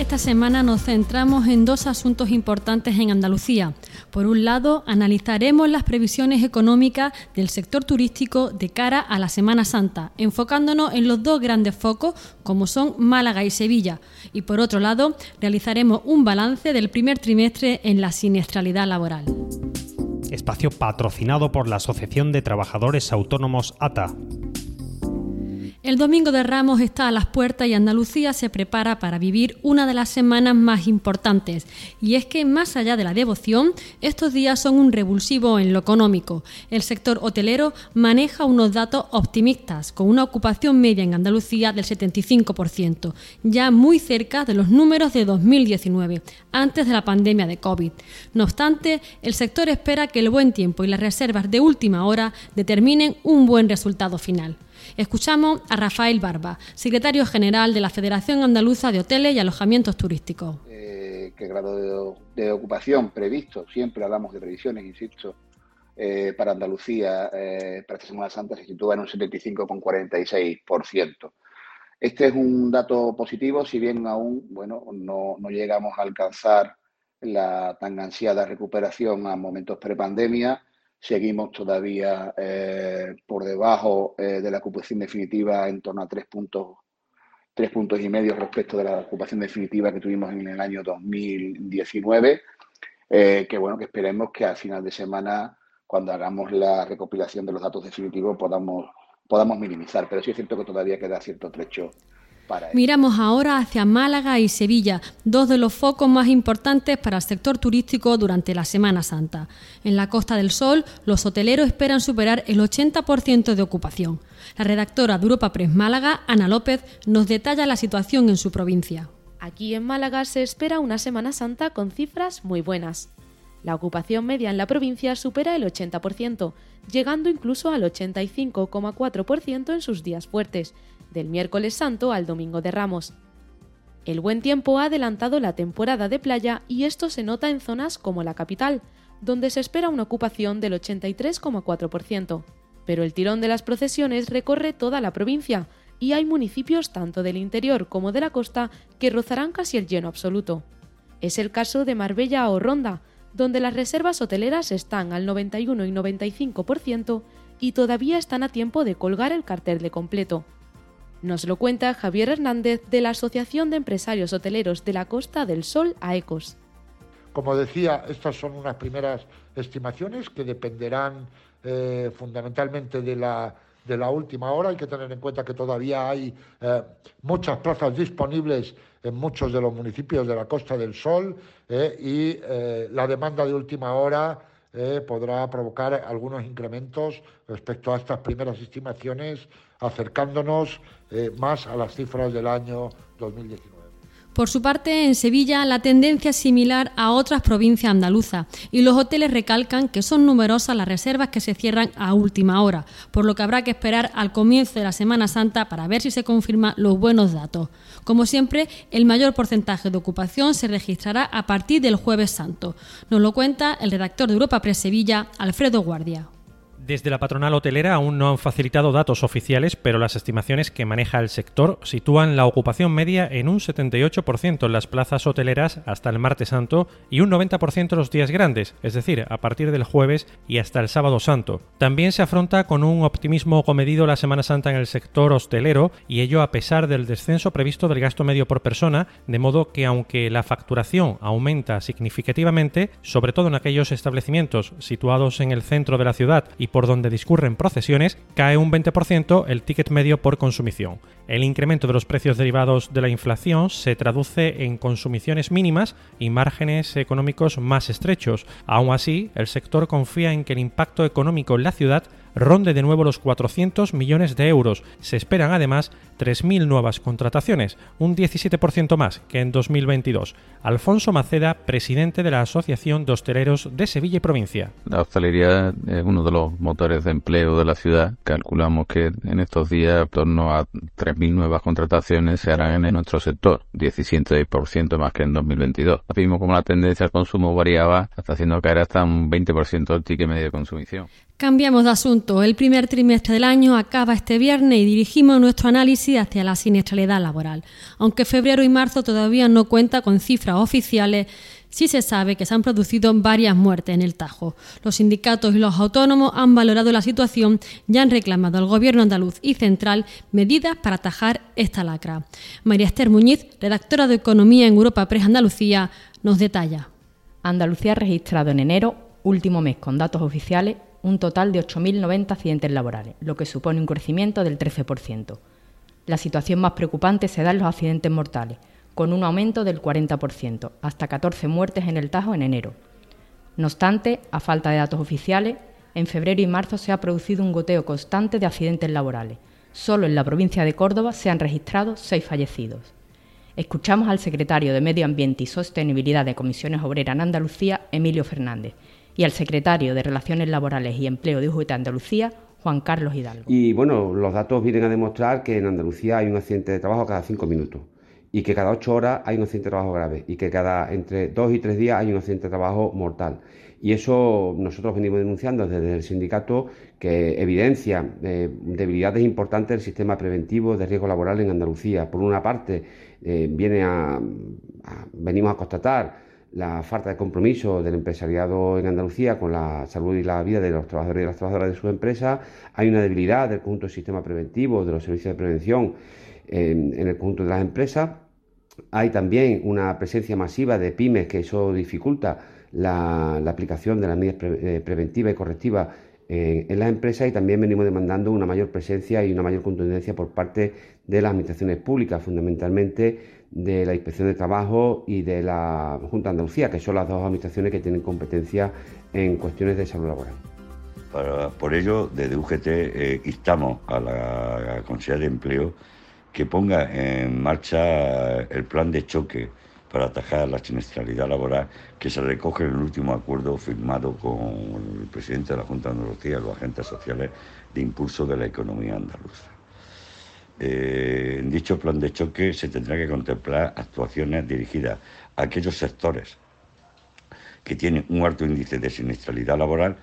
Esta semana nos centramos en dos asuntos importantes en Andalucía. Por un lado, analizaremos las previsiones económicas del sector turístico de cara a la Semana Santa, enfocándonos en los dos grandes focos como son Málaga y Sevilla. Y por otro lado, realizaremos un balance del primer trimestre en la siniestralidad laboral. Espacio patrocinado por la Asociación de Trabajadores Autónomos ATA. El Domingo de Ramos está a las puertas y Andalucía se prepara para vivir una de las semanas más importantes. Y es que, más allá de la devoción, estos días son un revulsivo en lo económico. El sector hotelero maneja unos datos optimistas, con una ocupación media en Andalucía del 75%, ya muy cerca de los números de 2019, antes de la pandemia de COVID. No obstante, el sector espera que el buen tiempo y las reservas de última hora determinen un buen resultado final. Escuchamos a Rafael Barba, secretario general de la Federación Andaluza de Hoteles y Alojamientos Turísticos. Eh, ¿Qué grado de, ocupación previsto? Siempre hablamos de previsiones, insisto, eh, para Andalucía, eh, para esta Semana Santa se sitúa en un 75,46%. Este es un dato positivo, si bien aún bueno, no, no llegamos a alcanzar la tan ansiada recuperación a momentos prepandemia, Seguimos todavía eh, por debajo eh, de la ocupación definitiva en torno a tres puntos, tres puntos y medio respecto de la ocupación definitiva que tuvimos en el año 2019. Eh, que bueno, que esperemos que al final de semana, cuando hagamos la recopilación de los datos definitivos, podamos, podamos minimizar. Pero sí es cierto que todavía queda cierto trecho Miramos ahora hacia Málaga y Sevilla, dos de los focos más importantes para el sector turístico durante la Semana Santa. En la Costa del Sol, los hoteleros esperan superar el 80% de ocupación. La redactora de Europa Press Málaga, Ana López, nos detalla la situación en su provincia. Aquí en Málaga se espera una Semana Santa con cifras muy buenas. La ocupación media en la provincia supera el 80%, llegando incluso al 85,4% en sus días fuertes, del miércoles santo al domingo de Ramos. El buen tiempo ha adelantado la temporada de playa y esto se nota en zonas como la capital, donde se espera una ocupación del 83,4%. Pero el tirón de las procesiones recorre toda la provincia y hay municipios tanto del interior como de la costa que rozarán casi el lleno absoluto. Es el caso de Marbella o Ronda, donde las reservas hoteleras están al 91 y 95% y todavía están a tiempo de colgar el cartel de completo. Nos lo cuenta Javier Hernández de la Asociación de Empresarios Hoteleros de la Costa del Sol a Ecos. Como decía, estas son unas primeras estimaciones que dependerán eh, fundamentalmente de la, de la última hora. Hay que tener en cuenta que todavía hay eh, muchas plazas disponibles en muchos de los municipios de la Costa del Sol eh, y la demanda de última hora podrá provocar algunos incrementos respecto a estas primeras estimaciones acercándonos eh, más a las cifras del año 2019. Por su parte, en Sevilla la tendencia es similar a otras provincias andaluzas y los hoteles recalcan que son numerosas las reservas que se cierran a última hora, por lo que habrá que esperar al comienzo de la Semana Santa para ver si se confirman los buenos datos. Como siempre, el mayor porcentaje de ocupación se registrará a partir del jueves santo. Nos lo cuenta el redactor de Europa Press Sevilla, Alfredo Guardia. Desde la patronal hotelera aún no han facilitado datos oficiales, pero las estimaciones que maneja el sector sitúan la ocupación media en un 78% en las plazas hoteleras hasta el martes santo y un 90% los días grandes, es decir, a partir del jueves y hasta el sábado santo. También se afronta con un optimismo comedido la Semana Santa en el sector hostelero y ello a pesar del descenso previsto del gasto medio por persona, de modo que aunque la facturación aumenta significativamente, sobre todo en aquellos establecimientos situados en el centro de la ciudad y donde discurren procesiones, cae un 20% el ticket medio por consumición. El incremento de los precios derivados de la inflación se traduce en consumiciones mínimas y márgenes económicos más estrechos. Aún así, el sector confía en que el impacto económico en la ciudad ronde de nuevo los 400 millones de euros. Se esperan además 3.000 nuevas contrataciones, un 17% más que en 2022. Alfonso Maceda, presidente de la Asociación de Hosteleros de Sevilla y Provincia. La hostelería es uno de los motores de empleo de la ciudad. Calculamos que en estos días en torno a 3.000 nuevas contrataciones se harán en nuestro sector, 17% más que en 2022. Vimos como la tendencia al consumo variaba, hasta haciendo caer hasta un 20% el ticket medio de consumición. Cambiamos de asunto. El primer trimestre del año acaba este viernes y dirigimos nuestro análisis hacia la siniestralidad laboral. Aunque febrero y marzo todavía no cuenta con cifras oficiales, sí se sabe que se han producido varias muertes en el Tajo. Los sindicatos y los autónomos han valorado la situación y han reclamado al Gobierno andaluz y central medidas para atajar esta lacra. María Esther Muñiz, redactora de Economía en Europa Press Andalucía, nos detalla. Andalucía ha registrado en enero, último mes con datos oficiales, un total de 8.090 accidentes laborales, lo que supone un crecimiento del 13%. La situación más preocupante se da en los accidentes mortales, con un aumento del 40%, hasta 14 muertes en el Tajo en enero. No obstante, a falta de datos oficiales, en febrero y marzo se ha producido un goteo constante de accidentes laborales. Solo en la provincia de Córdoba se han registrado seis fallecidos. Escuchamos al secretario de Medio Ambiente y Sostenibilidad de Comisiones Obreras en Andalucía, Emilio Fernández, y al secretario de Relaciones Laborales y Empleo de UGT Andalucía, Juan Carlos Hidalgo. Y bueno, los datos vienen a demostrar que en Andalucía hay un accidente de trabajo cada cinco minutos y que cada ocho horas hay un accidente de trabajo grave y que cada entre dos y tres días hay un accidente de trabajo mortal. Y eso nosotros venimos denunciando desde el sindicato que evidencia eh, debilidades importantes del sistema preventivo de riesgo laboral en Andalucía. Por una parte, eh, viene a, venimos a constatar la falta de compromiso del empresariado en Andalucía con la salud y la vida de los trabajadores y las trabajadoras de su empresa, hay una debilidad del conjunto del sistema preventivo, de los servicios de prevención en, el conjunto de las empresas, hay también una presencia masiva de pymes que eso dificulta la, aplicación de las medidas eh, preventivas y correctivas en las empresas y también venimos demandando una mayor presencia y una mayor contundencia por parte de las administraciones públicas, fundamentalmente de la Inspección de Trabajo y de la Junta de Andalucía, que son las dos administraciones que tienen competencia en cuestiones de salud laboral. por ello, desde UGT eh, instamos a la Consejería de Empleo que ponga en marcha el plan de choque para atajar la siniestralidad laboral que se recoge en el último acuerdo firmado con el presidente de la Junta de Andalucía y los agentes sociales de impulso de la economía andaluza. Eh, en dicho plan de choque se tendrá que contemplar actuaciones dirigidas a aquellos sectores que tienen un alto índice de siniestralidad laboral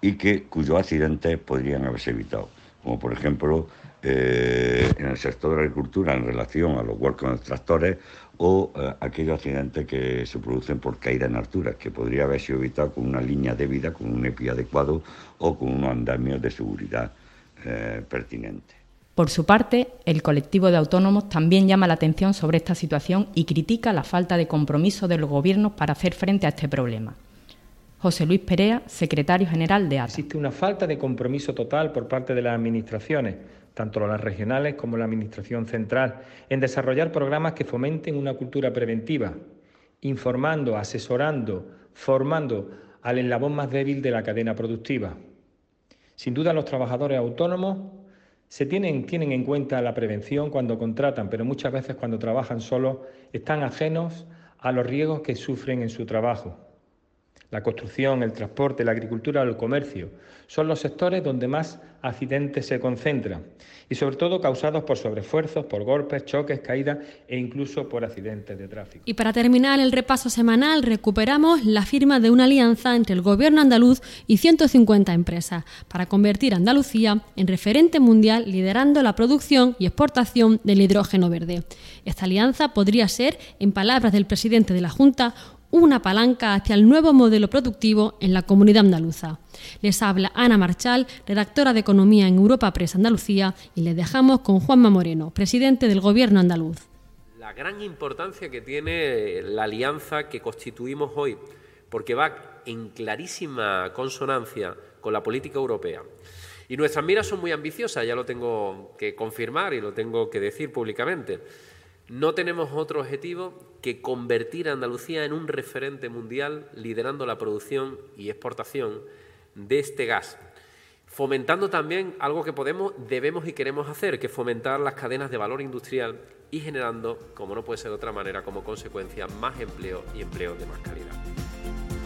y que cuyos accidentes podrían haberse evitado, como por ejemplo eh, en el sector de la agricultura en relación a los huercos de tractores o eh, aquellos accidentes que se producen por caída en altura, que podría haber sido evitado con una línea de vida, con un EPI adecuado o con unos andamios de seguridad pertinentes. Por su parte, el colectivo de autónomos también llama la atención sobre esta situación y critica la falta de compromiso de los gobiernos para hacer frente a este problema. José Luis Perea, secretario general de ATA. Existe una falta de compromiso total por parte de las administraciones, tanto las regionales como la Administración central, en desarrollar programas que fomenten una cultura preventiva, informando, asesorando, formando al eslabón más débil de la cadena productiva. Sin duda, los trabajadores autónomos se tienen, tienen en cuenta la prevención cuando contratan, pero muchas veces cuando trabajan solos están ajenos a los riesgos que sufren en su trabajo. La construcción, el transporte, la agricultura o el comercio son los sectores donde más accidentes se concentran y sobre todo causados por sobreesfuerzos, por golpes, choques, caídas e incluso por accidentes de tráfico. Y para terminar el repaso semanal recuperamos la firma de una alianza entre el gobierno andaluz y 150 empresas para convertir a Andalucía en referente mundial liderando la producción y exportación del hidrógeno verde. Esta alianza podría ser, en palabras del presidente de la Junta, una palanca hacia el nuevo modelo productivo en la comunidad andaluza. Les habla Ana Marchal, redactora de Economía en Europa Press Andalucía, y les dejamos con Juanma Moreno, presidente del Gobierno andaluz. La gran importancia que tiene la alianza que constituimos hoy, porque va en clarísima consonancia con la política europea. Y nuestras miras son muy ambiciosas, ya lo tengo que confirmar y lo tengo que decir públicamente. No tenemos otro objetivo que convertir a Andalucía en un referente mundial liderando la producción y exportación de este gas, fomentando también algo que podemos, debemos y queremos hacer, que fomentar las cadenas de valor industrial y generando, como no puede ser de otra manera, como consecuencia, más empleo y empleo de más calidad.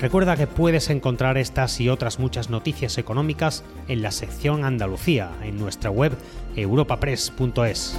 Recuerda que puedes encontrar estas y otras muchas noticias económicas en la sección Andalucía en nuestra web europapress.es.